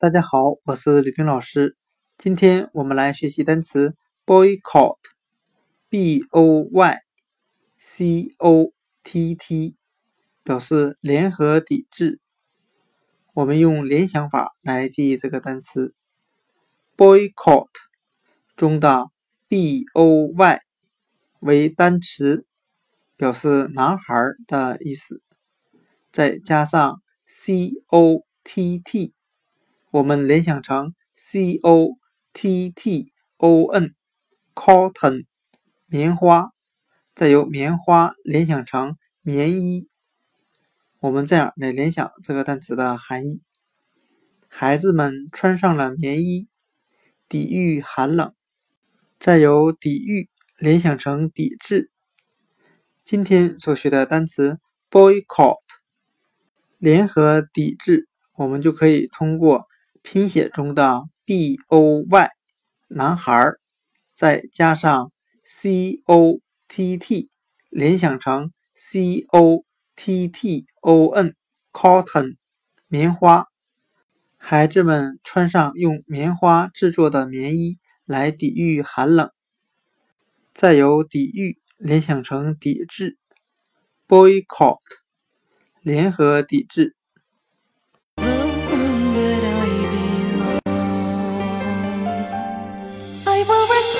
大家好，我是李冰老师。今天我们来学习单词 boycott，b o y c o t t，表示联合抵制。我们用联想法来记忆这个单词 boycott 中的 b o y 为单词，表示男孩的意思，再加上 c o t t。我们联想成 c o t t o n，cotton，棉花，再由棉花联想成棉衣。我们这样来联想这个单词的含义：孩子们穿上了棉衣，抵御寒冷。再由抵御联想成抵制。今天所学的单词 boycott，联合抵制，我们就可以通过。拼写中的 b o y 男孩，再加上 c o t t 联想成 c o t t o n cotton 棉花，孩子们穿上用棉花制作的棉衣来抵御寒冷。再由抵御联想成抵制 boycott 联合抵制。will respond.